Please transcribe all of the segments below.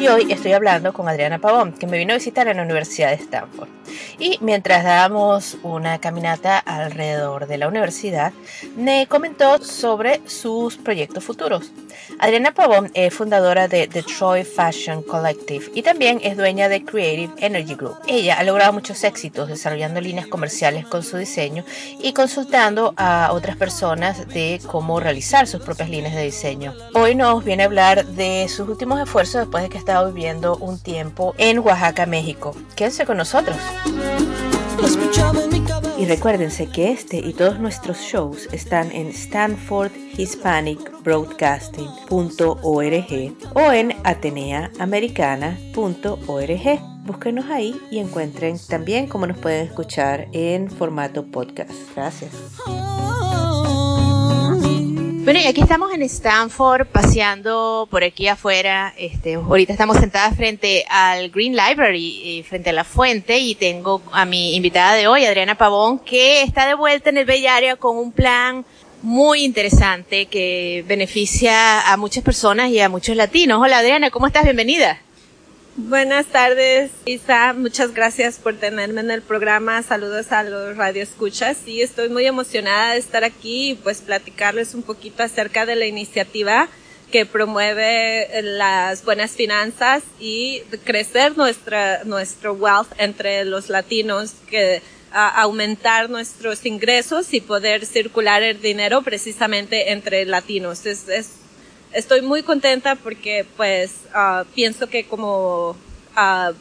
Y hoy estoy hablando con Adriana Pavón, que me vino a visitar en la Universidad de Stanford. Y mientras dábamos una caminata alrededor de la universidad, me comentó sobre sus proyectos futuros. Adriana Pavón es fundadora de Detroit Fashion Collective y también es dueña de Creative Energy Group. Ella ha logrado muchos éxitos desarrollando líneas comerciales con su diseño y consultando a otras personas de cómo realizar sus propias líneas de diseño. Hoy nos viene a hablar de sus últimos esfuerzos después de que ha estado viviendo un tiempo en Oaxaca, México. Quédense con nosotros. Y recuérdense que este y todos nuestros shows están en stanfordhispanicbroadcasting.org o en ateneaamericana.org. Búsquenos ahí y encuentren también cómo nos pueden escuchar en formato podcast. Gracias. Bueno, y aquí estamos en Stanford paseando por aquí afuera. Este, ahorita estamos sentadas frente al Green Library, y frente a la fuente, y tengo a mi invitada de hoy, Adriana Pavón, que está de vuelta en el Bay Area con un plan muy interesante que beneficia a muchas personas y a muchos latinos. Hola Adriana, ¿cómo estás? Bienvenida. Buenas tardes, Isa. Muchas gracias por tenerme en el programa. Saludos a los radioescuchas. Sí, estoy muy emocionada de estar aquí y pues platicarles un poquito acerca de la iniciativa que promueve las buenas finanzas y crecer nuestra, nuestro wealth entre los latinos, que aumentar nuestros ingresos y poder circular el dinero precisamente entre latinos. Es, es estoy muy contenta porque pues uh, pienso que como uh,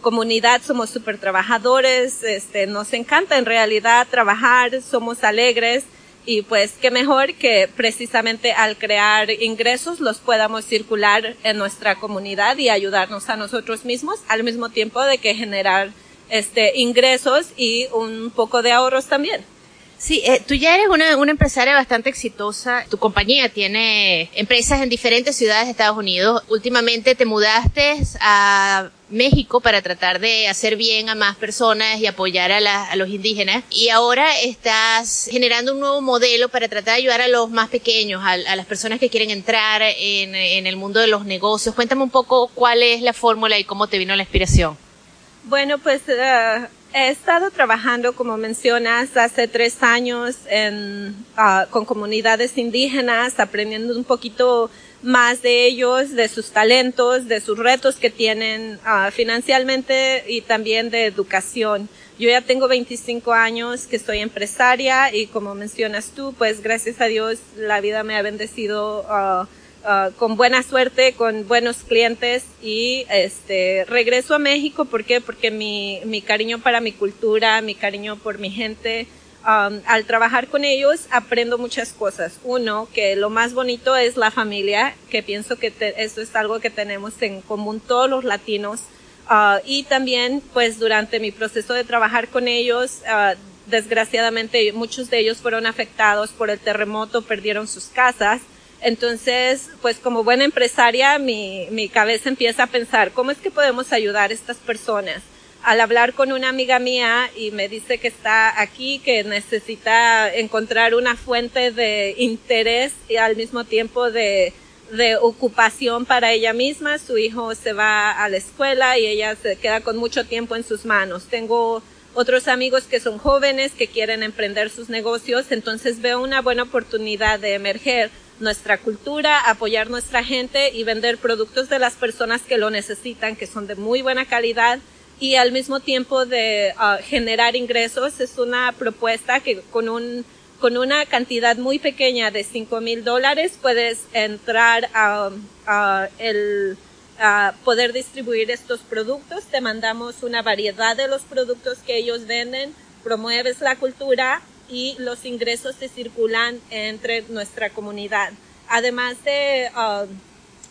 comunidad somos súper trabajadores, este, nos encanta en realidad trabajar, somos alegres y pues qué mejor que precisamente al crear ingresos los podamos circular en nuestra comunidad y ayudarnos a nosotros mismos al mismo tiempo de que generar este ingresos y un poco de ahorros también. Sí, eh, tú ya eres una, una, empresaria bastante exitosa. Tu compañía tiene empresas en diferentes ciudades de Estados Unidos. Últimamente te mudaste a México para tratar de hacer bien a más personas y apoyar a, la, a los indígenas. Y ahora estás generando un nuevo modelo para tratar de ayudar a los más pequeños, a, a las personas que quieren entrar en, en el mundo de los negocios. Cuéntame un poco cuál es la fórmula y cómo te vino la inspiración. Bueno, pues uh, he estado trabajando, como mencionas, hace tres años en, uh, con comunidades indígenas, aprendiendo un poquito más de ellos, de sus talentos, de sus retos que tienen uh, financieramente y también de educación. Yo ya tengo 25 años que soy empresaria y como mencionas tú, pues gracias a Dios la vida me ha bendecido Uh, con buena suerte, con buenos clientes y este regreso a México, ¿por qué? Porque mi, mi cariño para mi cultura, mi cariño por mi gente, um, al trabajar con ellos aprendo muchas cosas. Uno, que lo más bonito es la familia, que pienso que te, eso es algo que tenemos en común todos los latinos. Uh, y también, pues durante mi proceso de trabajar con ellos, uh, desgraciadamente muchos de ellos fueron afectados por el terremoto, perdieron sus casas entonces, pues como buena empresaria, mi, mi cabeza empieza a pensar, ¿cómo es que podemos ayudar a estas personas? Al hablar con una amiga mía y me dice que está aquí, que necesita encontrar una fuente de interés y al mismo tiempo de, de ocupación para ella misma. Su hijo se va a la escuela y ella se queda con mucho tiempo en sus manos. Tengo otros amigos que son jóvenes que quieren emprender sus negocios, entonces veo una buena oportunidad de emerger nuestra cultura, apoyar nuestra gente y vender productos de las personas que lo necesitan, que son de muy buena calidad y al mismo tiempo de uh, generar ingresos. Es una propuesta que con un con una cantidad muy pequeña de 5 mil dólares puedes entrar a, a el a poder distribuir estos productos. Te mandamos una variedad de los productos que ellos venden, promueves la cultura y los ingresos se circulan entre nuestra comunidad. Además de uh,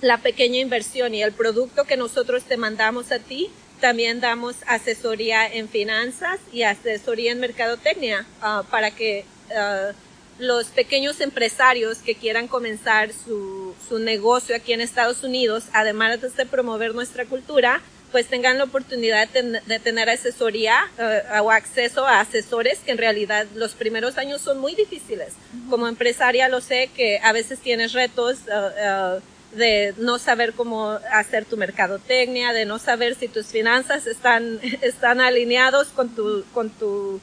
la pequeña inversión y el producto que nosotros te mandamos a ti, también damos asesoría en finanzas y asesoría en mercadotecnia uh, para que uh, los pequeños empresarios que quieran comenzar su, su negocio aquí en Estados Unidos, además de promover nuestra cultura, pues tengan la oportunidad de, tener asesoría uh, o acceso a asesores que en realidad los primeros años son muy difíciles. Como empresaria lo sé que a veces tienes retos uh, uh, de no saber cómo hacer tu mercadotecnia, de no saber si tus finanzas están, están alineados con tu, con tu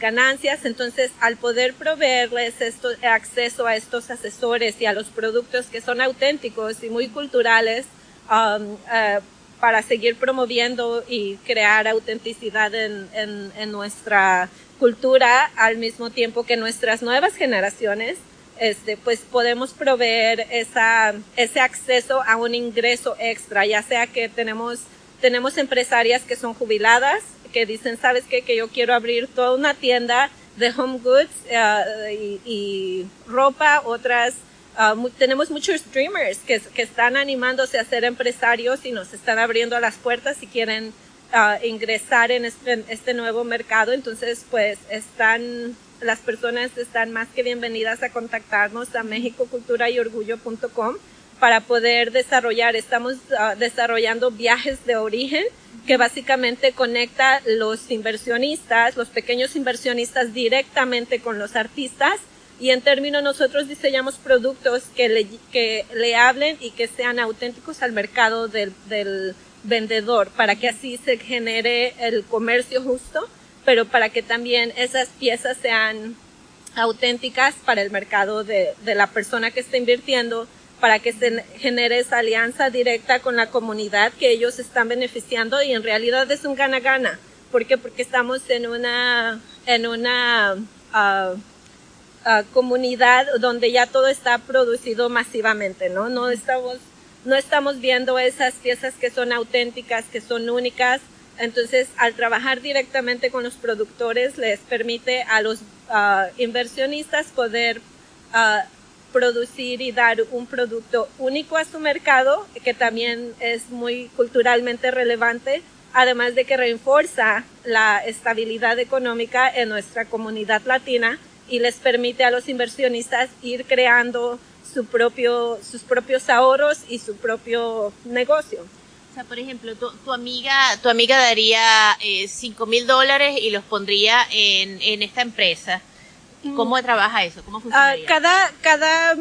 ganancias. Entonces, al poder proveerles esto, acceso a estos asesores y a los productos que son auténticos y muy culturales, um, uh, para seguir promoviendo y crear autenticidad en, en, nuestra cultura al mismo tiempo que nuestras nuevas generaciones, este, pues podemos proveer esa, ese acceso a un ingreso extra, ya sea que tenemos, tenemos empresarias que son jubiladas, que dicen, ¿sabes qué? Que yo quiero abrir toda una tienda de home goods uh, y, ropa, otras, uh, tenemos muchos streamers que, que, están animándose a ser empresarios y nos están abriendo las puertas y quieren uh, ingresar en este, en este, nuevo mercado. Entonces, pues están, las personas están más que bienvenidas a contactarnos a mexicoculturayorgullo.com para poder desarrollar. Estamos desarrollando viajes de origen que básicamente conecta los inversionistas, los pequeños inversionistas directamente con los artistas y en términos nosotros diseñamos productos que le, que le hablen y que sean auténticos al mercado del, del vendedor para que así se genere el comercio justo, pero para que también esas piezas sean auténticas para el mercado de, de la persona que está invirtiendo para que se genere esa alianza directa con la comunidad que ellos están beneficiando y en realidad es un gana-gana. ¿Por qué? Porque estamos en una, en una uh, uh, comunidad donde ya todo está producido masivamente, ¿no? No estamos, no estamos viendo esas piezas que son auténticas, que son únicas. Entonces, al trabajar directamente con los productores, les permite a los uh, inversionistas poder producir y dar un producto único a su mercado, que también es muy culturalmente relevante, además de que refuerza la estabilidad económica en nuestra comunidad latina y les permite a los inversionistas ir creando su propio, sus propios ahorros y su propio negocio. O sea, por ejemplo, tu, tu amiga, tu amiga daría eh, 5 mil dólares y los pondría en, en esta empresa ¿Cómo trabaja eso? ¿Cómo funciona? Uh, cada, cada,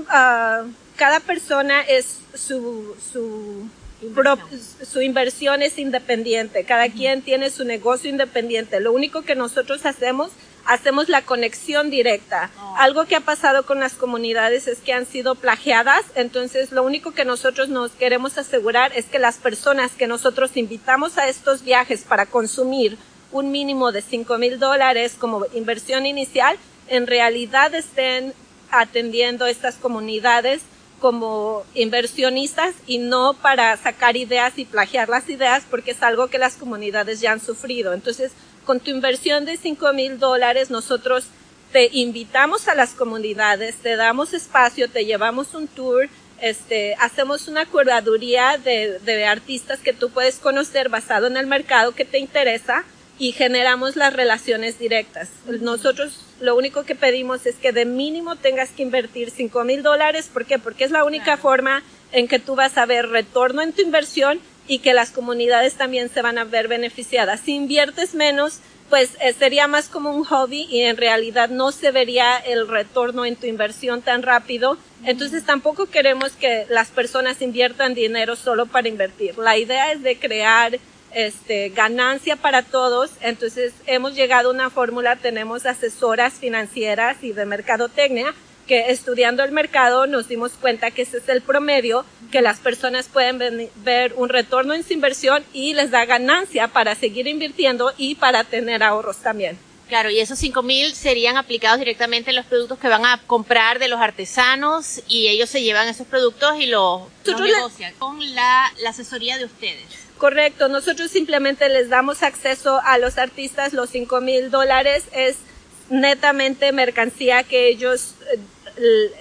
uh, cada persona es su, su, inversión. su inversión es independiente. Cada quien tiene su negocio independiente. Lo único que nosotros hacemos, hacemos la conexión directa. Oh. Algo que ha pasado con las comunidades es que han sido plagiadas. Entonces, lo único que nosotros nos queremos asegurar es que las personas que nosotros invitamos a estos viajes para consumir un mínimo de 5 mil dólares como inversión inicial, en realidad estén atendiendo estas comunidades como inversionistas y no para sacar ideas y plagiar las ideas porque es algo que las comunidades ya han sufrido. Entonces, con tu inversión de 5 mil dólares, nosotros te invitamos a las comunidades, te damos espacio, te llevamos un tour, este, hacemos una curaduría de, de artistas que tú puedes conocer basado en el mercado que te interesa y generamos las relaciones directas. Nosotros lo único que pedimos es que de mínimo tengas que invertir 5 mil dólares. ¿Por qué? Porque es la única claro. forma en que tú vas a ver retorno en tu inversión y que las comunidades también se van a ver beneficiadas. Si inviertes menos, pues eh, sería más como un hobby y en realidad no se vería el retorno en tu inversión tan rápido. Entonces tampoco queremos que las personas inviertan dinero solo para invertir. La idea es de crear este, ganancia para todos. Entonces hemos llegado a una fórmula, tenemos asesoras financieras y de mercadotecnia que estudiando el mercado nos dimos cuenta que ese es el promedio, que las personas pueden ver un retorno en su inversión y les da ganancia para seguir invirtiendo y para tener ahorros también. Claro, y esos 5 mil serían aplicados directamente en los productos que van a comprar de los artesanos y ellos se llevan esos productos y los, los negocian con la, la asesoría de ustedes. Correcto, nosotros simplemente les damos acceso a los artistas, los 5 mil dólares es netamente mercancía que ellos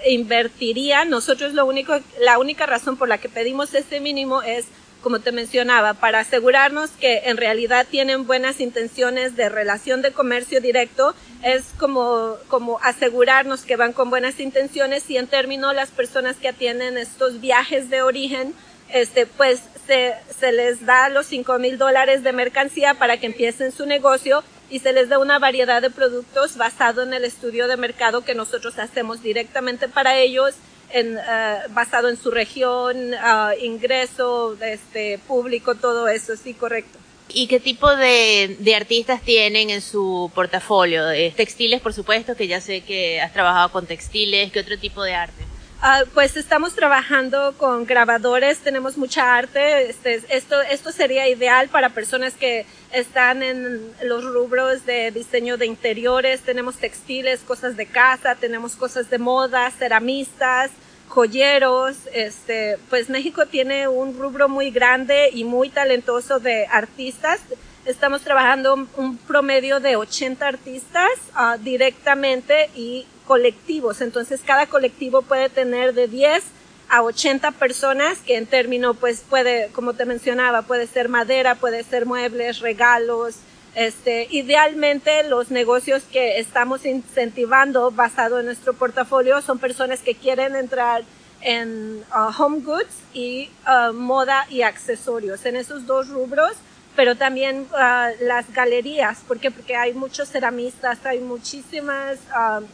invertirían. Nosotros lo único, la única razón por la que pedimos este mínimo es como te mencionaba, para asegurarnos que en realidad tienen buenas intenciones de relación de comercio directo, es como, como asegurarnos que van con buenas intenciones y en términos las personas que atienden estos viajes de origen, este, pues se, se les da los 5 mil dólares de mercancía para que empiecen su negocio y se les da una variedad de productos basado en el estudio de mercado que nosotros hacemos directamente para ellos en, uh, basado en su región, uh, ingreso, este, público, todo eso, sí, correcto. ¿Y qué tipo de, de, artistas tienen en su portafolio? Textiles, por supuesto, que ya sé que has trabajado con textiles. ¿Qué otro tipo de arte? Uh, pues estamos trabajando con grabadores, tenemos mucha arte. Este, esto, esto sería ideal para personas que están en los rubros de diseño de interiores. Tenemos textiles, cosas de casa, tenemos cosas de moda, ceramistas, joyeros, este, pues México tiene un rubro muy grande y muy talentoso de artistas. Estamos trabajando un promedio de 80 artistas uh, directamente y colectivos. Entonces cada colectivo puede tener de 10 a 80 personas que en término pues puede, como te mencionaba, puede ser madera, puede ser muebles, regalos, este, idealmente los negocios que estamos incentivando basado en nuestro portafolio son personas que quieren entrar en uh, home goods y uh, moda y accesorios, en esos dos rubros, pero también uh, las galerías, porque porque hay muchos ceramistas, hay muchísimas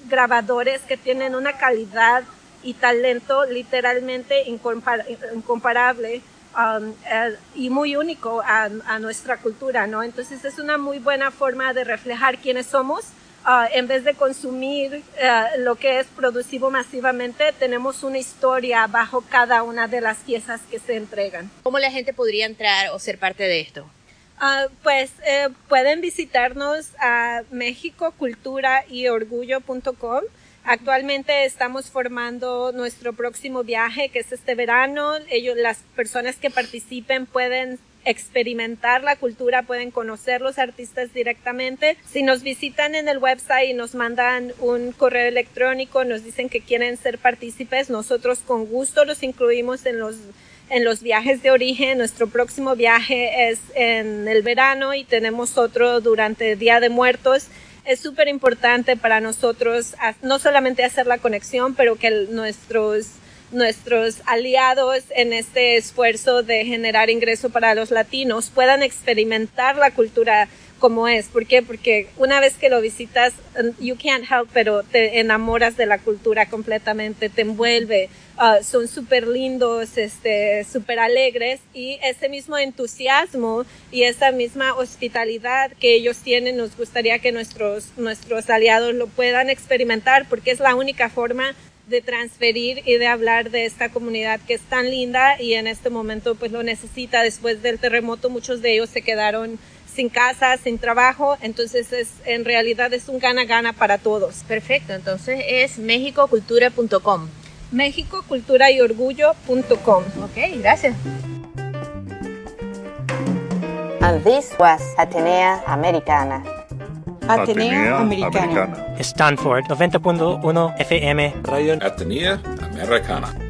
grabadores que tienen una calidad y talento literalmente incompar incomparable um, uh, y muy único a, nuestra cultura, ¿no? Entonces es una muy buena forma de reflejar quiénes somos. En vez de consumir uh, lo que es producido masivamente, tenemos una historia bajo cada una de las piezas que se entregan. ¿Cómo la gente podría entrar o ser parte de esto? Uh, pues eh, pueden visitarnos a mexicoculturayorgullo.com. Actualmente estamos formando nuestro próximo viaje, que es este verano. Ellos, las personas que participen pueden experimentar la cultura, pueden conocer los artistas directamente. Si nos visitan en el website y nos mandan un correo electrónico, nos dicen que quieren ser partícipes, nosotros con gusto los incluimos en los en los viajes de origen. Nuestro próximo viaje es en el verano y tenemos otro durante Día de Muertos es súper importante para nosotros no solamente hacer la conexión, pero que nuestros nuestros aliados en este esfuerzo de generar ingreso para los latinos puedan experimentar la cultura como es. ¿Por qué? Porque una vez que lo visitas, you can't help, pero te enamoras de la cultura completamente, te envuelve. Uh, son súper lindos, este, súper alegres y ese mismo entusiasmo y esa misma hospitalidad que ellos tienen, nos gustaría que nuestros, nuestros aliados lo puedan experimentar porque es la única forma de transferir y de hablar de esta comunidad que es tan linda y en este momento pues lo necesita. Después del terremoto muchos de ellos se quedaron sin casa, sin trabajo, entonces es en realidad es un gana-gana para todos. Perfecto, entonces es mexicocultura.com. mexicoculturayorgullo.com. Ok, gracias. And this was Atenea Americana. Atenea Americana. Stanford 90.1 FM. Radio Atenea Americana.